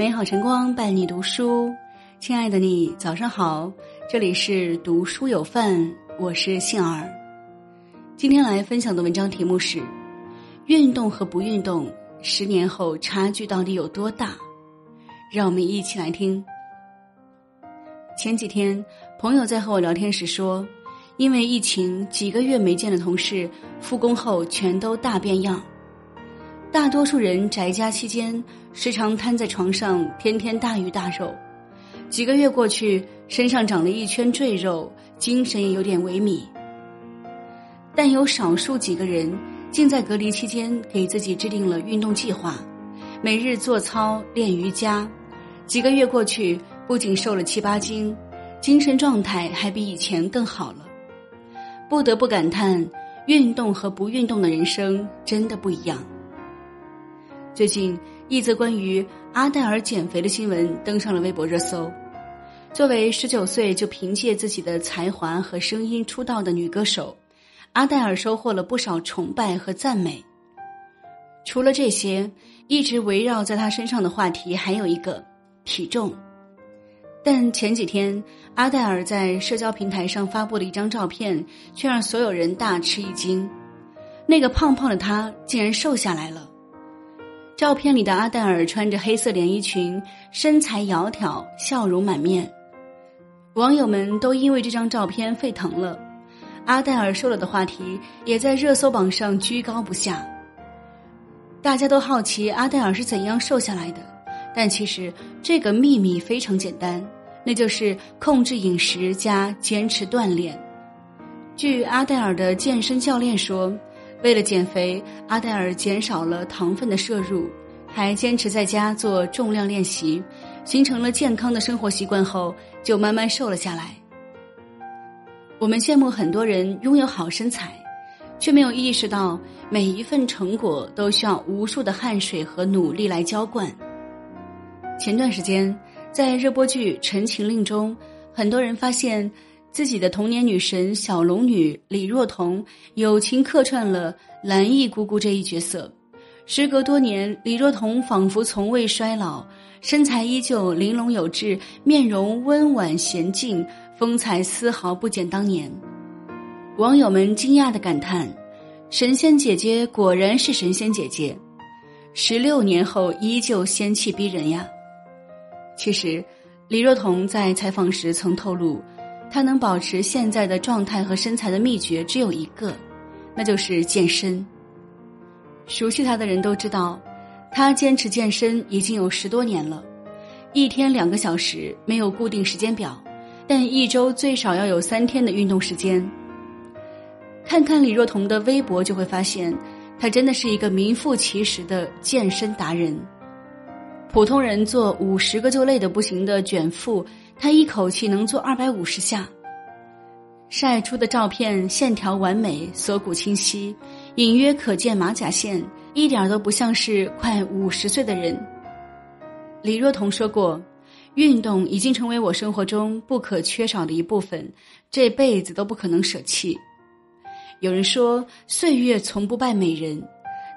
美好晨光伴你读书，亲爱的你，早上好！这里是读书有范，我是杏儿。今天来分享的文章题目是：运动和不运动，十年后差距到底有多大？让我们一起来听。前几天，朋友在和我聊天时说，因为疫情，几个月没见的同事复工后全都大变样。大多数人宅家期间，时常瘫在床上，天天大鱼大肉。几个月过去，身上长了一圈赘肉，精神也有点萎靡。但有少数几个人，竟在隔离期间给自己制定了运动计划，每日做操、练瑜伽。几个月过去，不仅瘦了七八斤，精神状态还比以前更好了。不得不感叹，运动和不运动的人生真的不一样。最近，一则关于阿黛尔减肥的新闻登上了微博热搜。作为十九岁就凭借自己的才华和声音出道的女歌手，阿黛尔收获了不少崇拜和赞美。除了这些，一直围绕在她身上的话题还有一个体重。但前几天，阿黛尔在社交平台上发布的一张照片，却让所有人大吃一惊。那个胖胖的她竟然瘦下来了。照片里的阿黛尔穿着黑色连衣裙，身材窈窕，笑容满面。网友们都因为这张照片沸腾了，阿黛尔瘦了的话题也在热搜榜上居高不下。大家都好奇阿黛尔是怎样瘦下来的，但其实这个秘密非常简单，那就是控制饮食加坚持锻炼。据阿黛尔的健身教练说。为了减肥，阿黛尔减少了糖分的摄入，还坚持在家做重量练习，形成了健康的生活习惯后，就慢慢瘦了下来。我们羡慕很多人拥有好身材，却没有意识到每一份成果都需要无数的汗水和努力来浇灌。前段时间，在热播剧《陈情令》中，很多人发现。自己的童年女神小龙女李若彤友情客串了蓝毅姑姑这一角色。时隔多年，李若彤仿佛从未衰老，身材依旧玲珑有致，面容温婉娴静，风采丝毫不减当年。网友们惊讶的感叹：“神仙姐姐果然是神仙姐姐，十六年后依旧仙气逼人呀！”其实，李若彤在采访时曾透露。他能保持现在的状态和身材的秘诀只有一个，那就是健身。熟悉他的人都知道，他坚持健身已经有十多年了，一天两个小时没有固定时间表，但一周最少要有三天的运动时间。看看李若彤的微博就会发现，她真的是一个名副其实的健身达人。普通人做五十个就累得不行的卷腹。他一口气能做二百五十下，晒出的照片线条完美，锁骨清晰，隐约可见马甲线，一点都不像是快五十岁的人。李若彤说过：“运动已经成为我生活中不可缺少的一部分，这辈子都不可能舍弃。”有人说：“岁月从不败美人”，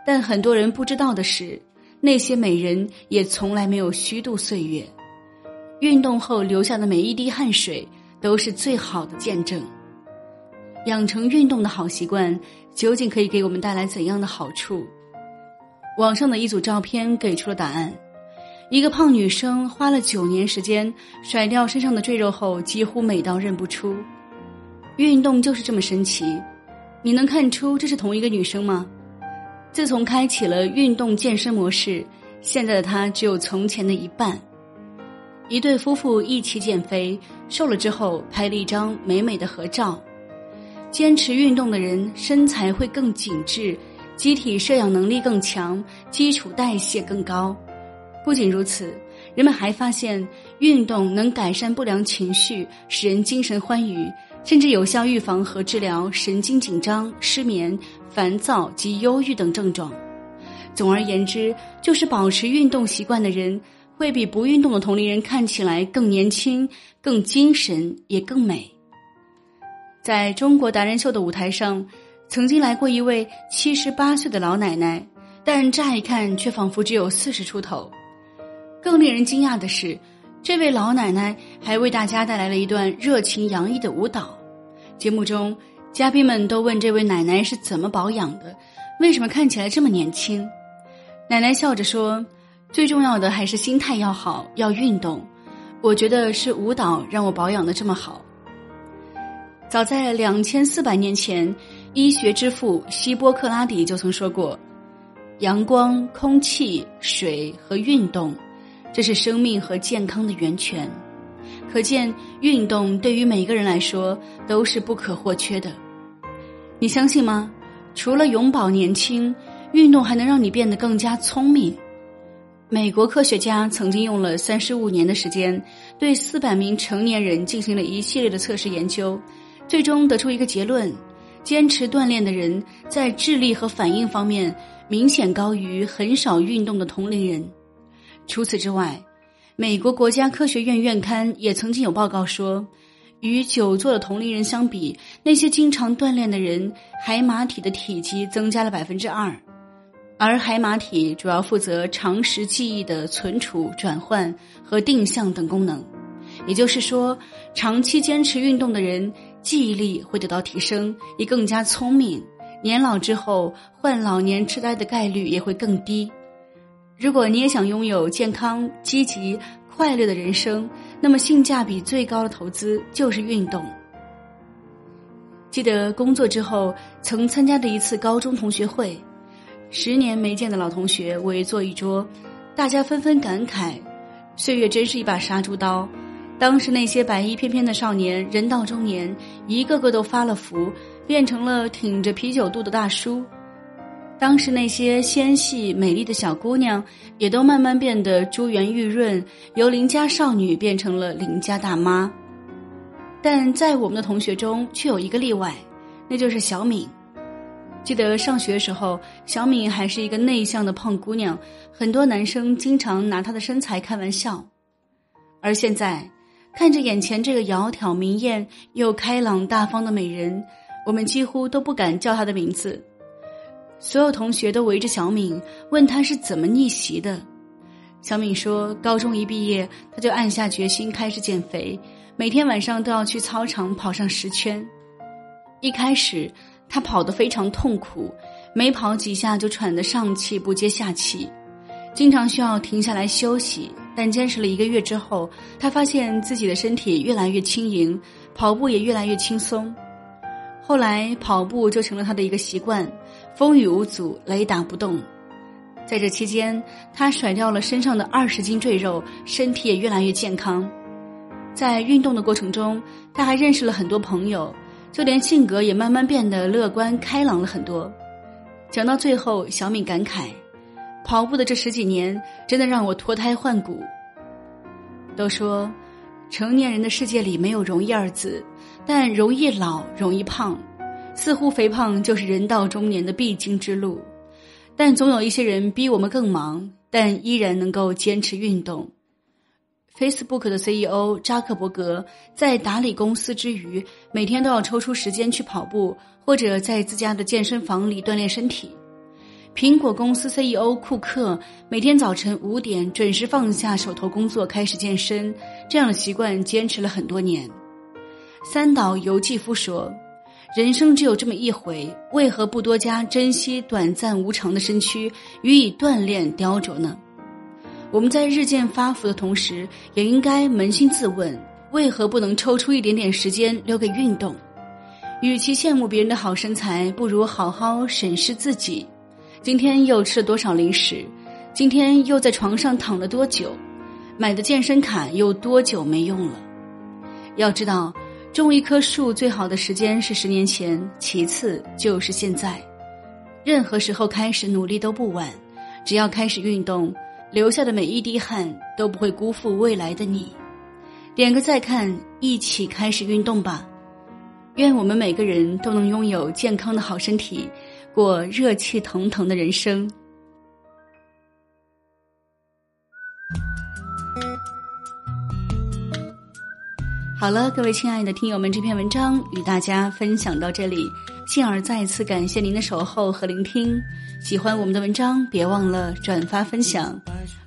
但很多人不知道的是，那些美人也从来没有虚度岁月。运动后流下的每一滴汗水都是最好的见证。养成运动的好习惯，究竟可以给我们带来怎样的好处？网上的一组照片给出了答案：一个胖女生花了九年时间甩掉身上的赘肉后，几乎美到认不出。运动就是这么神奇，你能看出这是同一个女生吗？自从开启了运动健身模式，现在的她只有从前的一半。一对夫妇一起减肥，瘦了之后拍了一张美美的合照。坚持运动的人身材会更紧致，机体摄氧能力更强，基础代谢更高。不仅如此，人们还发现运动能改善不良情绪，使人精神欢愉，甚至有效预防和治疗神经紧张、失眠、烦躁及忧郁等症状。总而言之，就是保持运动习惯的人。会比不运动的同龄人看起来更年轻、更精神，也更美。在中国达人秀的舞台上，曾经来过一位七十八岁的老奶奶，但乍一看却仿佛只有四十出头。更令人惊讶的是，这位老奶奶还为大家带来了一段热情洋溢的舞蹈。节目中，嘉宾们都问这位奶奶是怎么保养的，为什么看起来这么年轻？奶奶笑着说：“最重要的还是心态要好，要运动。我觉得是舞蹈让我保养的这么好。”早在两千四百年前，医学之父希波克拉底就曾说过：“阳光、空气、水和运动，这是生命和健康的源泉。”可见，运动对于每个人来说都是不可或缺的。你相信吗？除了永葆年轻，运动还能让你变得更加聪明。美国科学家曾经用了三十五年的时间，对四百名成年人进行了一系列的测试研究。最终得出一个结论：坚持锻炼的人在智力和反应方面明显高于很少运动的同龄人。除此之外，美国国家科学院院刊也曾经有报告说，与久坐的同龄人相比，那些经常锻炼的人，海马体的体积增加了百分之二，而海马体主要负责长时记忆的存储、转换和定向等功能。也就是说，长期坚持运动的人。记忆力会得到提升，也更加聪明。年老之后患老年痴呆的概率也会更低。如果你也想拥有健康、积极、快乐的人生，那么性价比最高的投资就是运动。记得工作之后曾参加的一次高中同学会，十年没见的老同学围坐一桌，大家纷纷感慨：岁月真是一把杀猪刀。当时那些白衣翩翩的少年，人到中年，一个个都发了福，变成了挺着啤酒肚的大叔。当时那些纤细美丽的小姑娘，也都慢慢变得珠圆玉润，由邻家少女变成了邻家大妈。但在我们的同学中，却有一个例外，那就是小敏。记得上学时候，小敏还是一个内向的胖姑娘，很多男生经常拿她的身材开玩笑，而现在。看着眼前这个窈窕明艳又开朗大方的美人，我们几乎都不敢叫她的名字。所有同学都围着小敏问她是怎么逆袭的。小敏说，高中一毕业，她就暗下决心开始减肥，每天晚上都要去操场跑上十圈。一开始，他跑得非常痛苦，每跑几下就喘得上气不接下气，经常需要停下来休息。但坚持了一个月之后，他发现自己的身体越来越轻盈，跑步也越来越轻松。后来跑步就成了他的一个习惯，风雨无阻，雷打不动。在这期间，他甩掉了身上的二十斤赘肉，身体也越来越健康。在运动的过程中，他还认识了很多朋友，就连性格也慢慢变得乐观开朗了很多。讲到最后，小敏感慨。跑步的这十几年，真的让我脱胎换骨。都说，成年人的世界里没有容易二字，但容易老，容易胖，似乎肥胖就是人到中年的必经之路。但总有一些人比我们更忙，但依然能够坚持运动。Facebook 的 CEO 扎克伯格在打理公司之余，每天都要抽出时间去跑步，或者在自家的健身房里锻炼身体。苹果公司 CEO 库克每天早晨五点准时放下手头工作开始健身，这样的习惯坚持了很多年。三岛由纪夫说：“人生只有这么一回，为何不多加珍惜短暂无常的身躯，予以锻炼雕琢呢？”我们在日渐发福的同时，也应该扪心自问：为何不能抽出一点点时间留给运动？与其羡慕别人的好身材，不如好好审视自己。今天又吃了多少零食？今天又在床上躺了多久？买的健身卡又多久没用了？要知道，种一棵树最好的时间是十年前，其次就是现在。任何时候开始努力都不晚，只要开始运动，留下的每一滴汗都不会辜负未来的你。点个再看，一起开始运动吧！愿我们每个人都能拥有健康的好身体。过热气腾腾的人生。好了，各位亲爱的听友们，这篇文章与大家分享到这里。幸儿再次感谢您的守候和聆听。喜欢我们的文章，别忘了转发分享。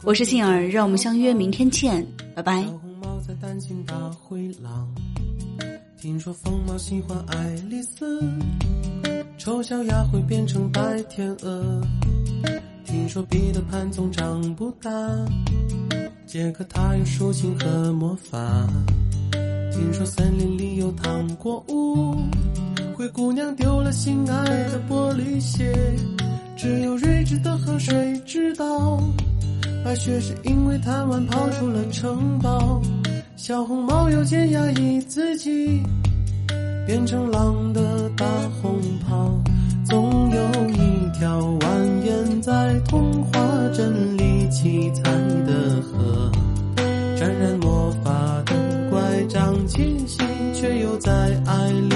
我是杏儿，让我们相约明天见，拜拜。小红帽在担心大灰狼，听说疯猫喜欢爱丽丝，丑小鸭会变成白天鹅。听说彼得潘总长不大，杰克他有竖琴和魔法。听说森林里有糖果屋，灰姑娘丢了心爱的玻璃鞋，只有睿智的河水知道，白雪是因为贪玩跑出了城堡。小红帽又见压抑自己，变成狼的大红袍，总有一条蜿蜒在童话镇里七彩的河，沾染魔法的。乖张气息，却又在爱里，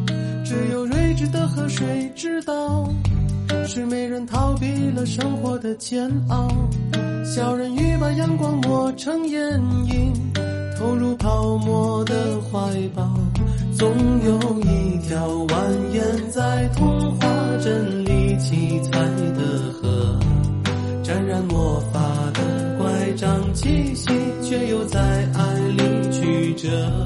只有睿智的河水知道，是美人逃避了生活的煎熬。小人鱼把阳光抹成眼影，投入泡沫的怀抱。总有一条蜿蜒在童话镇里七彩的河，沾染魔法的乖张气息，却又在爱里曲折。